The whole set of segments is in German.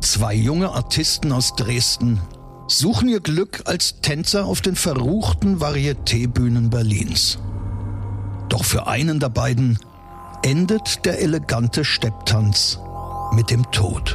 Zwei junge Artisten aus Dresden suchen ihr Glück als Tänzer auf den verruchten Varieté-Bühnen Berlins. Doch für einen der beiden endet der elegante Stepptanz mit dem Tod.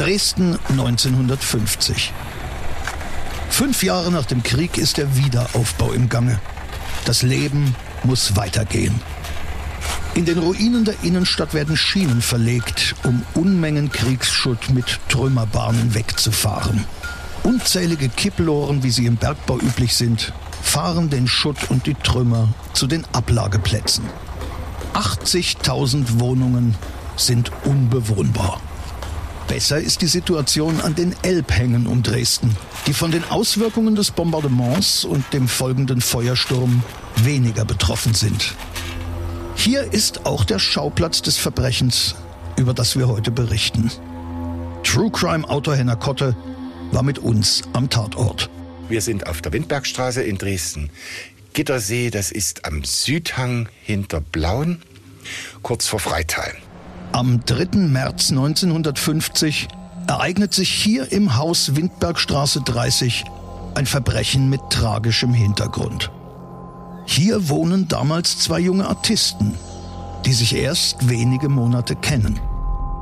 Dresden 1950. Fünf Jahre nach dem Krieg ist der Wiederaufbau im Gange. Das Leben muss weitergehen. In den Ruinen der Innenstadt werden Schienen verlegt, um Unmengen Kriegsschutt mit Trümmerbahnen wegzufahren. Unzählige Kipploren, wie sie im Bergbau üblich sind, fahren den Schutt und die Trümmer zu den Ablageplätzen. 80.000 Wohnungen sind unbewohnbar. Besser ist die Situation an den Elbhängen um Dresden, die von den Auswirkungen des Bombardements und dem folgenden Feuersturm weniger betroffen sind. Hier ist auch der Schauplatz des Verbrechens, über das wir heute berichten. True Crime Autor Henner Kotte war mit uns am Tatort. Wir sind auf der Windbergstraße in Dresden. Gittersee, das ist am Südhang hinter Blauen, kurz vor Freital. Am 3. März 1950 ereignet sich hier im Haus Windbergstraße 30 ein Verbrechen mit tragischem Hintergrund. Hier wohnen damals zwei junge Artisten, die sich erst wenige Monate kennen.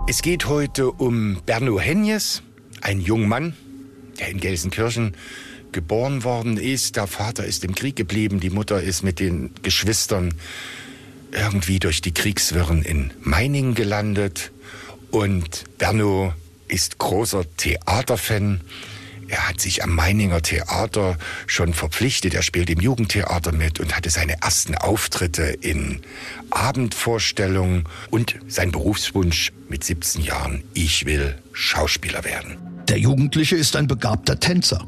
Es geht heute um Berno Henjes, ein junger Mann, der in Gelsenkirchen geboren worden ist. Der Vater ist im Krieg geblieben, die Mutter ist mit den Geschwistern irgendwie durch die Kriegswirren in Meiningen gelandet. Und Berno ist großer Theaterfan. Er hat sich am Meininger Theater schon verpflichtet. Er spielt im Jugendtheater mit und hatte seine ersten Auftritte in Abendvorstellungen und sein Berufswunsch mit 17 Jahren, ich will Schauspieler werden. Der Jugendliche ist ein begabter Tänzer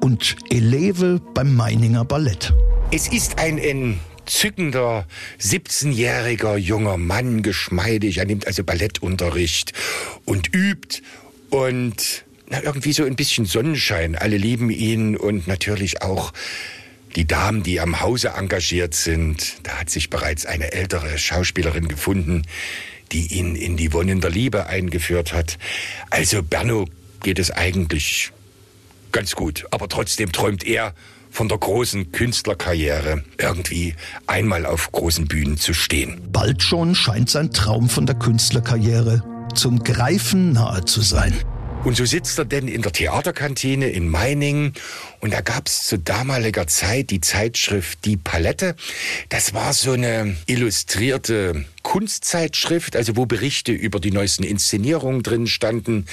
und Eleve beim Meininger Ballett. Es ist ein entzückender 17-jähriger junger Mann, geschmeidig. Er nimmt also Ballettunterricht und übt und na, irgendwie so ein bisschen Sonnenschein. Alle lieben ihn und natürlich auch die Damen, die am Hause engagiert sind. Da hat sich bereits eine ältere Schauspielerin gefunden, die ihn in die Wonnen der Liebe eingeführt hat. Also Berno geht es eigentlich ganz gut, aber trotzdem träumt er von der großen Künstlerkarriere irgendwie einmal auf großen Bühnen zu stehen. Bald schon scheint sein Traum von der Künstlerkarriere zum Greifen nahe zu sein. Und so sitzt er denn in der Theaterkantine in Meiningen und da gab's zu damaliger Zeit die Zeitschrift Die Palette. Das war so eine illustrierte Kunstzeitschrift, also wo Berichte über die neuesten Inszenierungen drin standen.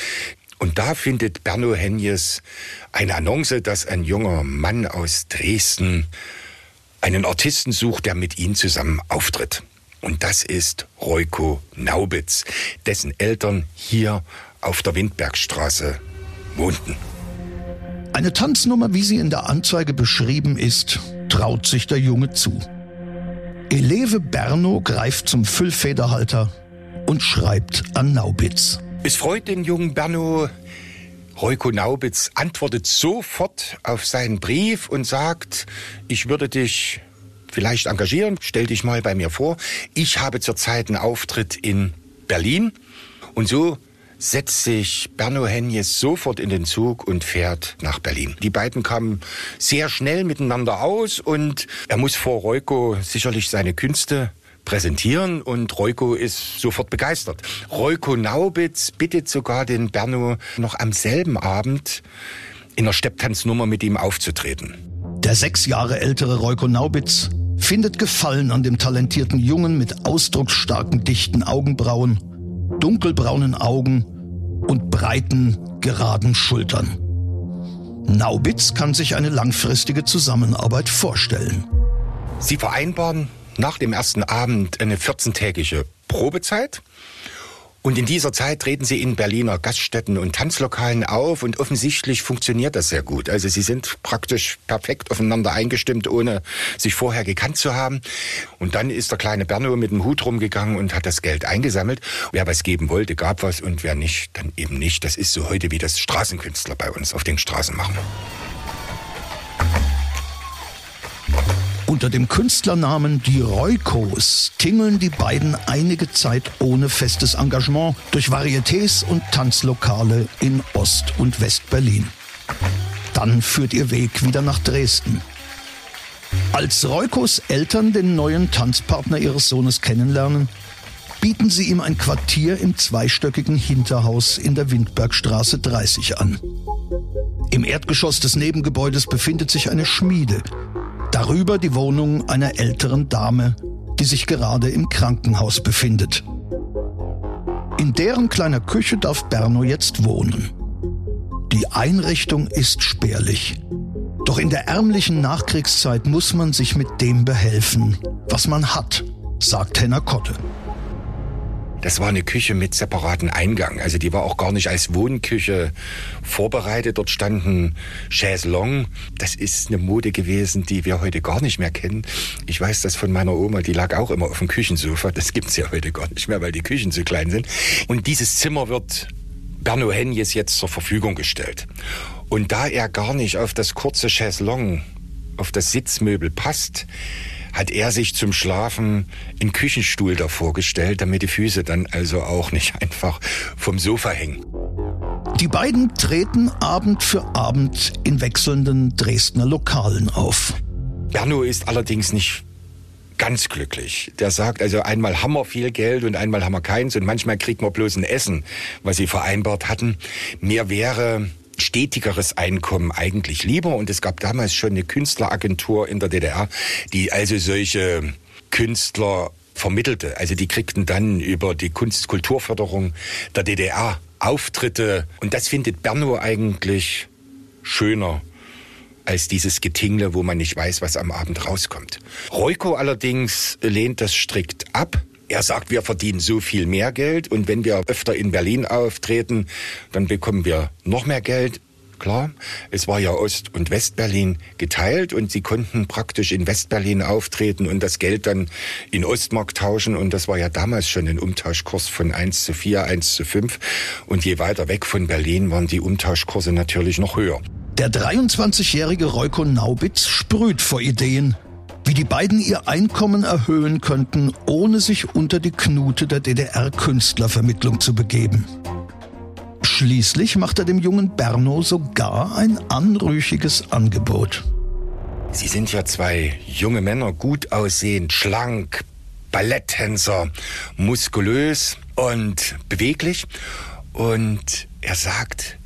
Und da findet Berno Henjes eine Annonce, dass ein junger Mann aus Dresden einen Artisten sucht, der mit ihm zusammen auftritt. Und das ist Reuko Naubitz, dessen Eltern hier auf der Windbergstraße wohnten. Eine Tanznummer, wie sie in der Anzeige beschrieben ist, traut sich der Junge zu. Eleve Berno greift zum Füllfederhalter und schreibt an Naubitz. Es freut den jungen Berno. Reuko Naubitz antwortet sofort auf seinen Brief und sagt, ich würde dich vielleicht engagieren, stell dich mal bei mir vor. Ich habe zurzeit einen Auftritt in Berlin und so setzt sich Berno Henjes sofort in den Zug und fährt nach Berlin. Die beiden kamen sehr schnell miteinander aus und er muss vor Reuko sicherlich seine Künste präsentieren und Reuko ist sofort begeistert. Reuko Naubitz bittet sogar den Berno noch am selben Abend in der Stepptanznummer mit ihm aufzutreten. Der sechs Jahre ältere Reuko Naubitz findet Gefallen an dem talentierten Jungen mit ausdrucksstarken, dichten Augenbrauen, dunkelbraunen Augen und breiten, geraden Schultern. Naubitz kann sich eine langfristige Zusammenarbeit vorstellen. Sie vereinbaren nach dem ersten Abend eine 14-tägige Probezeit. Und in dieser Zeit treten sie in Berliner Gaststätten und Tanzlokalen auf und offensichtlich funktioniert das sehr gut. Also sie sind praktisch perfekt aufeinander eingestimmt, ohne sich vorher gekannt zu haben. Und dann ist der kleine Berno mit dem Hut rumgegangen und hat das Geld eingesammelt. Wer was geben wollte, gab was und wer nicht, dann eben nicht. Das ist so heute, wie das Straßenkünstler bei uns auf den Straßen machen. Unter dem Künstlernamen Die Roykos tingeln die beiden einige Zeit ohne festes Engagement durch Varietés und Tanzlokale in Ost- und West-Berlin. Dann führt ihr Weg wieder nach Dresden. Als Roykos Eltern den neuen Tanzpartner ihres Sohnes kennenlernen, bieten sie ihm ein Quartier im zweistöckigen Hinterhaus in der Windbergstraße 30 an. Im Erdgeschoss des Nebengebäudes befindet sich eine Schmiede, Darüber die Wohnung einer älteren Dame, die sich gerade im Krankenhaus befindet. In deren kleiner Küche darf Berno jetzt wohnen. Die Einrichtung ist spärlich. Doch in der ärmlichen Nachkriegszeit muss man sich mit dem behelfen, was man hat, sagt Henner Kotte. Das war eine Küche mit separaten Eingang. Also die war auch gar nicht als Wohnküche vorbereitet. Dort standen Chaiselong. Das ist eine Mode gewesen, die wir heute gar nicht mehr kennen. Ich weiß das von meiner Oma, die lag auch immer auf dem Küchensofa. Das gibt's ja heute gar nicht mehr, weil die Küchen zu klein sind. Und dieses Zimmer wird Berno Henjes jetzt zur Verfügung gestellt. Und da er gar nicht auf das kurze Chaiselong, auf das Sitzmöbel passt, hat er sich zum Schlafen einen Küchenstuhl davor gestellt, damit die Füße dann also auch nicht einfach vom Sofa hängen. Die beiden treten Abend für Abend in wechselnden Dresdner Lokalen auf. Berno ist allerdings nicht ganz glücklich. Der sagt, also einmal haben wir viel Geld und einmal haben wir keins und manchmal kriegt man bloß ein Essen, was sie vereinbart hatten. Mir wäre stetigeres Einkommen eigentlich lieber. Und es gab damals schon eine Künstleragentur in der DDR, die also solche Künstler vermittelte. Also die kriegten dann über die Kunst-Kulturförderung der DDR Auftritte. Und das findet Berno eigentlich schöner als dieses Getingle, wo man nicht weiß, was am Abend rauskommt. Reuko allerdings lehnt das strikt ab. Er sagt, wir verdienen so viel mehr Geld und wenn wir öfter in Berlin auftreten, dann bekommen wir noch mehr Geld. Klar, es war ja Ost- und Westberlin geteilt und sie konnten praktisch in Westberlin auftreten und das Geld dann in Ostmark tauschen und das war ja damals schon ein Umtauschkurs von 1 zu 4, 1 zu 5 und je weiter weg von Berlin waren die Umtauschkurse natürlich noch höher. Der 23-jährige Reuko Naubitz sprüht vor Ideen, wie die beiden ihr Einkommen erhöhen könnten, ohne sich unter die Knute der DDR-Künstlervermittlung zu begeben. Schließlich macht er dem jungen Berno sogar ein anrüchiges Angebot. Sie sind ja zwei junge Männer, gut aussehend, schlank, Balletttänzer, muskulös und beweglich. Und er sagt,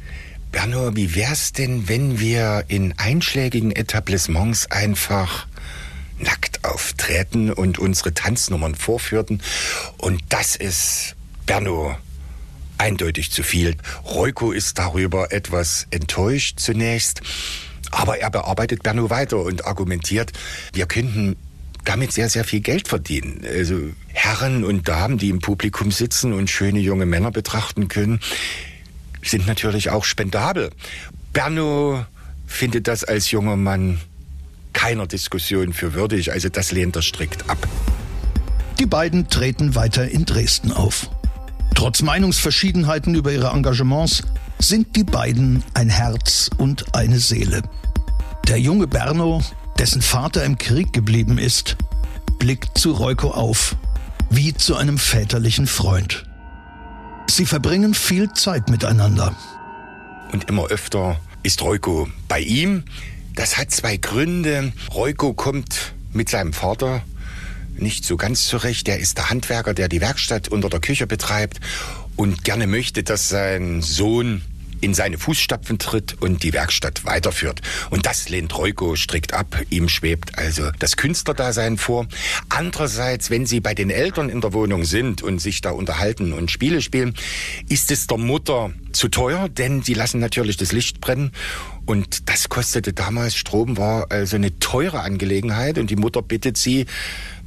Berno, wie wär's denn, wenn wir in einschlägigen Etablissements einfach nackt auftreten und unsere Tanznummern vorführten. Und das ist Berno eindeutig zu viel. Reuko ist darüber etwas enttäuscht zunächst, aber er bearbeitet Berno weiter und argumentiert, wir könnten damit sehr, sehr viel Geld verdienen. Also Herren und Damen, die im Publikum sitzen und schöne junge Männer betrachten können, sind natürlich auch spendabel. Berno findet das als junger Mann keiner Diskussion für würdig. Also das lehnt er strikt ab. Die beiden treten weiter in Dresden auf. Trotz Meinungsverschiedenheiten über ihre Engagements sind die beiden ein Herz und eine Seele. Der junge Berno, dessen Vater im Krieg geblieben ist, blickt zu Reuko auf, wie zu einem väterlichen Freund. Sie verbringen viel Zeit miteinander. Und immer öfter ist Reuko bei ihm, das hat zwei Gründe. Reuko kommt mit seinem Vater nicht so ganz zurecht. Der ist der Handwerker, der die Werkstatt unter der Küche betreibt und gerne möchte, dass sein Sohn in seine Fußstapfen tritt und die Werkstatt weiterführt. Und das lehnt Reuko strikt ab. Ihm schwebt also das Künstlerdasein vor. Andererseits, wenn sie bei den Eltern in der Wohnung sind und sich da unterhalten und Spiele spielen, ist es der Mutter zu teuer, denn sie lassen natürlich das Licht brennen. Und das kostete damals, Strom war also eine teure Angelegenheit und die Mutter bittet sie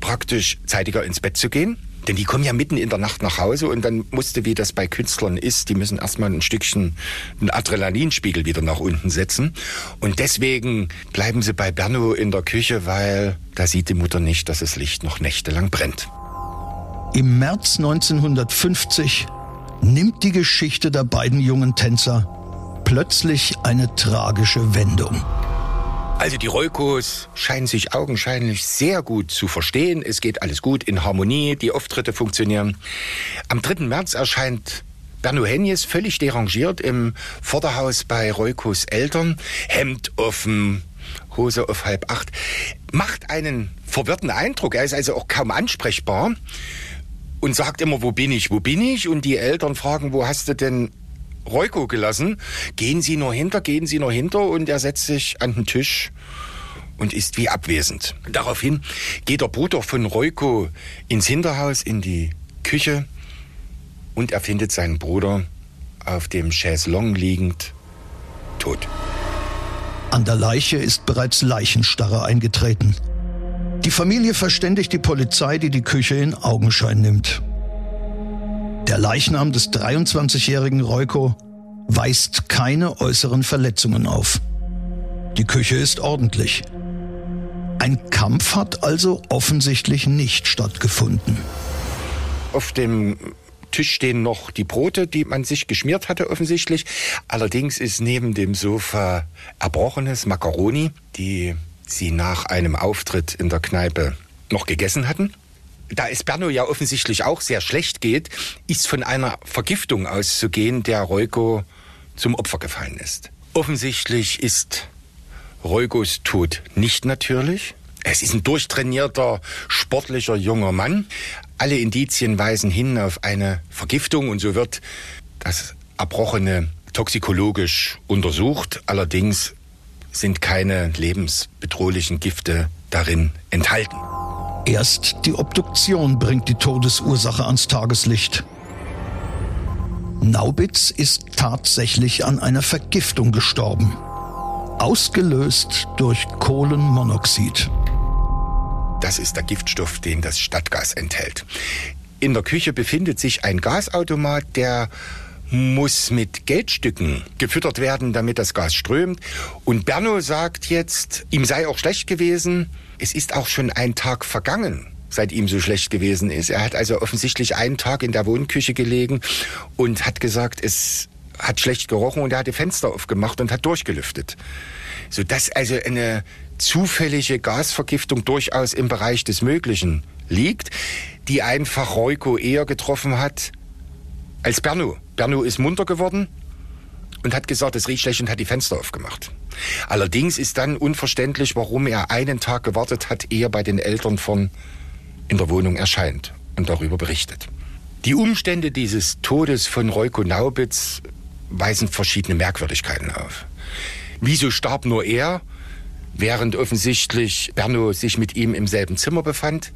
praktisch zeitiger ins Bett zu gehen. Denn die kommen ja mitten in der Nacht nach Hause und dann musste, wie das bei Künstlern ist, die müssen erstmal ein Stückchen einen Adrenalinspiegel wieder nach unten setzen. Und deswegen bleiben sie bei Berno in der Küche, weil da sieht die Mutter nicht, dass das Licht noch nächtelang brennt. Im März 1950 nimmt die Geschichte der beiden jungen Tänzer plötzlich eine tragische Wendung. Also die Roykos scheinen sich augenscheinlich sehr gut zu verstehen. Es geht alles gut in Harmonie, die Auftritte funktionieren. Am 3. März erscheint Berno Henjes völlig derangiert im Vorderhaus bei Roykos Eltern. Hemd offen, Hose auf halb acht. Macht einen verwirrten Eindruck. Er ist also auch kaum ansprechbar und sagt immer, wo bin ich, wo bin ich? Und die Eltern fragen, wo hast du denn Reuko gelassen? Gehen Sie nur hinter, gehen Sie nur hinter und er setzt sich an den Tisch und ist wie abwesend. Daraufhin geht der Bruder von Reuko ins Hinterhaus, in die Küche und er findet seinen Bruder auf dem Chaiselong liegend, tot. An der Leiche ist bereits Leichenstarre eingetreten. Die Familie verständigt die Polizei, die die Küche in Augenschein nimmt. Der Leichnam des 23-jährigen Reuko weist keine äußeren Verletzungen auf. Die Küche ist ordentlich. Ein Kampf hat also offensichtlich nicht stattgefunden. Auf dem Tisch stehen noch die Brote, die man sich geschmiert hatte offensichtlich. Allerdings ist neben dem Sofa erbrochenes Macaroni, die sie nach einem Auftritt in der Kneipe noch gegessen hatten. Da es Berno ja offensichtlich auch sehr schlecht geht, ist von einer Vergiftung auszugehen, der Reuko zum Opfer gefallen ist. Offensichtlich ist Reugos Tod nicht natürlich. Es ist ein durchtrainierter, sportlicher junger Mann. Alle Indizien weisen hin auf eine Vergiftung und so wird das Erbrochene toxikologisch untersucht. Allerdings sind keine lebensbedrohlichen Gifte darin enthalten. Erst die Obduktion bringt die Todesursache ans Tageslicht. Naubitz ist tatsächlich an einer Vergiftung gestorben. Ausgelöst durch Kohlenmonoxid. Das ist der Giftstoff, den das Stadtgas enthält. In der Küche befindet sich ein Gasautomat, der muss mit Geldstücken gefüttert werden, damit das Gas strömt. Und Berno sagt jetzt, ihm sei auch schlecht gewesen. Es ist auch schon ein Tag vergangen seit ihm so schlecht gewesen ist. Er hat also offensichtlich einen Tag in der Wohnküche gelegen und hat gesagt, es hat schlecht gerochen und er hat die Fenster aufgemacht und hat durchgelüftet. So dass also eine zufällige Gasvergiftung durchaus im Bereich des Möglichen liegt, die einfach Reuko eher getroffen hat als Berno. Berno ist munter geworden und hat gesagt, es riecht schlecht und hat die Fenster aufgemacht. Allerdings ist dann unverständlich, warum er einen Tag gewartet hat, eher bei den Eltern von in der Wohnung erscheint und darüber berichtet. Die Umstände dieses Todes von Reuko Naubitz weisen verschiedene Merkwürdigkeiten auf. Wieso starb nur er, während offensichtlich Berno sich mit ihm im selben Zimmer befand?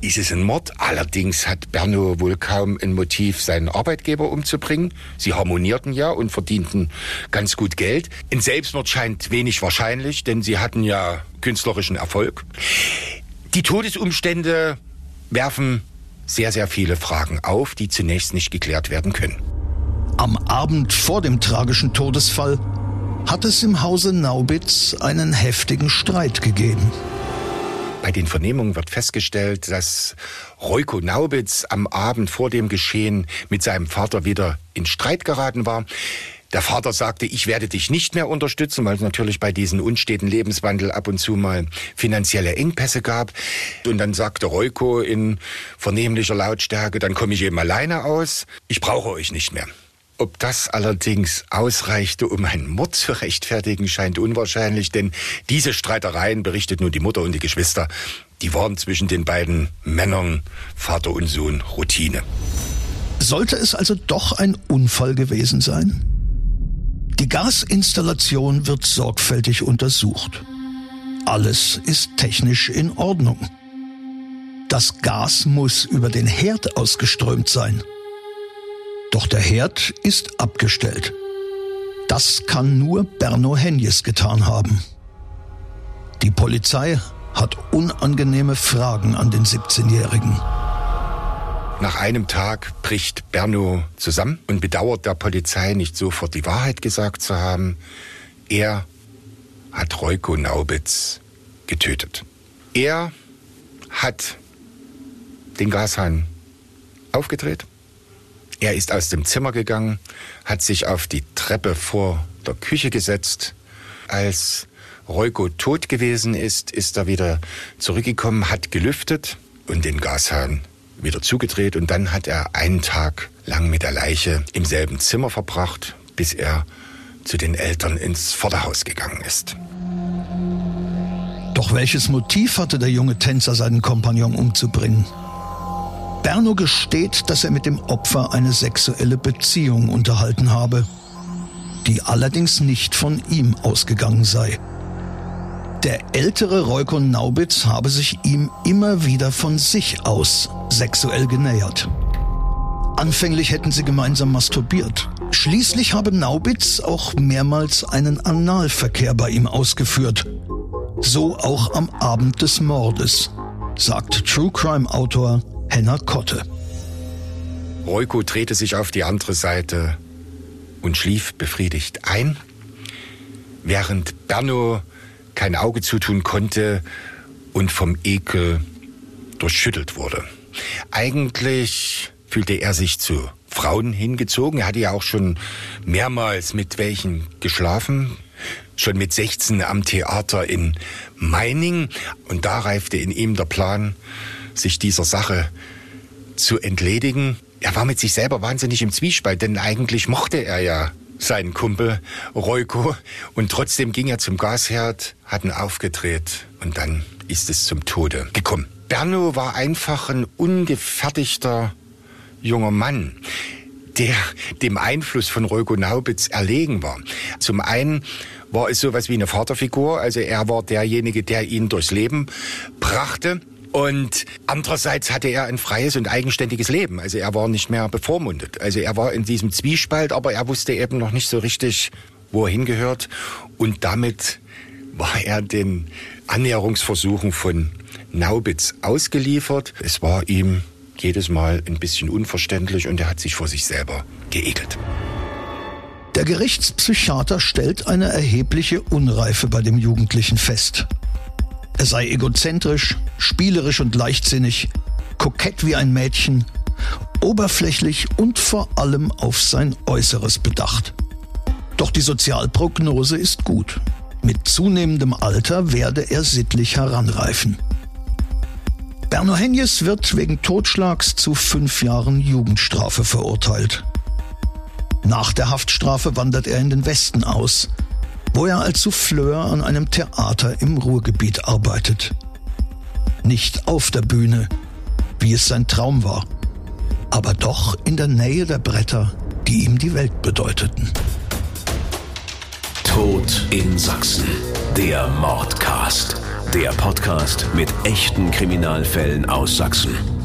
Ist es ein Mord? Allerdings hat Berno wohl kaum ein Motiv, seinen Arbeitgeber umzubringen. Sie harmonierten ja und verdienten ganz gut Geld. Ein Selbstmord scheint wenig wahrscheinlich, denn sie hatten ja künstlerischen Erfolg. Die Todesumstände werfen sehr, sehr viele Fragen auf, die zunächst nicht geklärt werden können. Am Abend vor dem tragischen Todesfall hat es im Hause Naubitz einen heftigen Streit gegeben. Bei den Vernehmungen wird festgestellt, dass Reuko Naubitz am Abend vor dem Geschehen mit seinem Vater wieder in Streit geraten war. Der Vater sagte, ich werde dich nicht mehr unterstützen, weil es natürlich bei diesem unsteten Lebenswandel ab und zu mal finanzielle Engpässe gab. Und dann sagte Reuko in vernehmlicher Lautstärke, dann komme ich eben alleine aus. Ich brauche euch nicht mehr. Ob das allerdings ausreichte, um einen Mord zu rechtfertigen, scheint unwahrscheinlich, denn diese Streitereien, berichtet nun die Mutter und die Geschwister, die waren zwischen den beiden Männern, Vater und Sohn, Routine. Sollte es also doch ein Unfall gewesen sein? Die Gasinstallation wird sorgfältig untersucht. Alles ist technisch in Ordnung. Das Gas muss über den Herd ausgeströmt sein. Doch der Herd ist abgestellt. Das kann nur Berno Henjes getan haben. Die Polizei hat unangenehme Fragen an den 17-Jährigen. Nach einem Tag bricht Berno zusammen und bedauert der Polizei nicht sofort die Wahrheit gesagt zu haben. Er hat Reuko Naubitz getötet. Er hat den Gashahn aufgedreht. Er ist aus dem Zimmer gegangen, hat sich auf die Treppe vor der Küche gesetzt. Als Reuko tot gewesen ist, ist er wieder zurückgekommen, hat gelüftet und den Gashahn wieder zugedreht. Und dann hat er einen Tag lang mit der Leiche im selben Zimmer verbracht, bis er zu den Eltern ins Vorderhaus gegangen ist. Doch welches Motiv hatte der junge Tänzer, seinen Kompagnon umzubringen? Berno gesteht, dass er mit dem Opfer eine sexuelle Beziehung unterhalten habe, die allerdings nicht von ihm ausgegangen sei. Der ältere Reukon Naubitz habe sich ihm immer wieder von sich aus sexuell genähert. Anfänglich hätten sie gemeinsam masturbiert. Schließlich habe Naubitz auch mehrmals einen Analverkehr bei ihm ausgeführt. So auch am Abend des Mordes, sagt True Crime Autor Henna Kotte. Reuko drehte sich auf die andere Seite und schlief befriedigt ein, während Berno kein Auge zutun konnte und vom Ekel durchschüttelt wurde. Eigentlich fühlte er sich zu Frauen hingezogen. Er hatte ja auch schon mehrmals mit welchen geschlafen. Schon mit 16 am Theater in Meining. Und da reifte in ihm der Plan, sich dieser Sache zu entledigen. Er war mit sich selber wahnsinnig im Zwiespalt, denn eigentlich mochte er ja seinen Kumpel Reuko und trotzdem ging er zum Gasherd, hat ihn aufgedreht und dann ist es zum Tode gekommen. Berno war einfach ein ungefertigter junger Mann, der dem Einfluss von Reuko Naubitz erlegen war. Zum einen war es sowas wie eine Vaterfigur, also er war derjenige, der ihn durchs Leben brachte. Und andererseits hatte er ein freies und eigenständiges Leben. Also er war nicht mehr bevormundet. Also er war in diesem Zwiespalt, aber er wusste eben noch nicht so richtig, wo er hingehört. Und damit war er den Annäherungsversuchen von Naubitz ausgeliefert. Es war ihm jedes Mal ein bisschen unverständlich und er hat sich vor sich selber geekelt. Der Gerichtspsychiater stellt eine erhebliche Unreife bei dem Jugendlichen fest. Er sei egozentrisch, spielerisch und leichtsinnig, kokett wie ein Mädchen, oberflächlich und vor allem auf sein Äußeres bedacht. Doch die Sozialprognose ist gut. Mit zunehmendem Alter werde er sittlich heranreifen. Berno Henjes wird wegen Totschlags zu fünf Jahren Jugendstrafe verurteilt. Nach der Haftstrafe wandert er in den Westen aus, wo er als Souffleur an einem Theater im Ruhrgebiet arbeitet. Nicht auf der Bühne, wie es sein Traum war, aber doch in der Nähe der Bretter, die ihm die Welt bedeuteten. Tod in Sachsen, der Mordcast. Der Podcast mit echten Kriminalfällen aus Sachsen.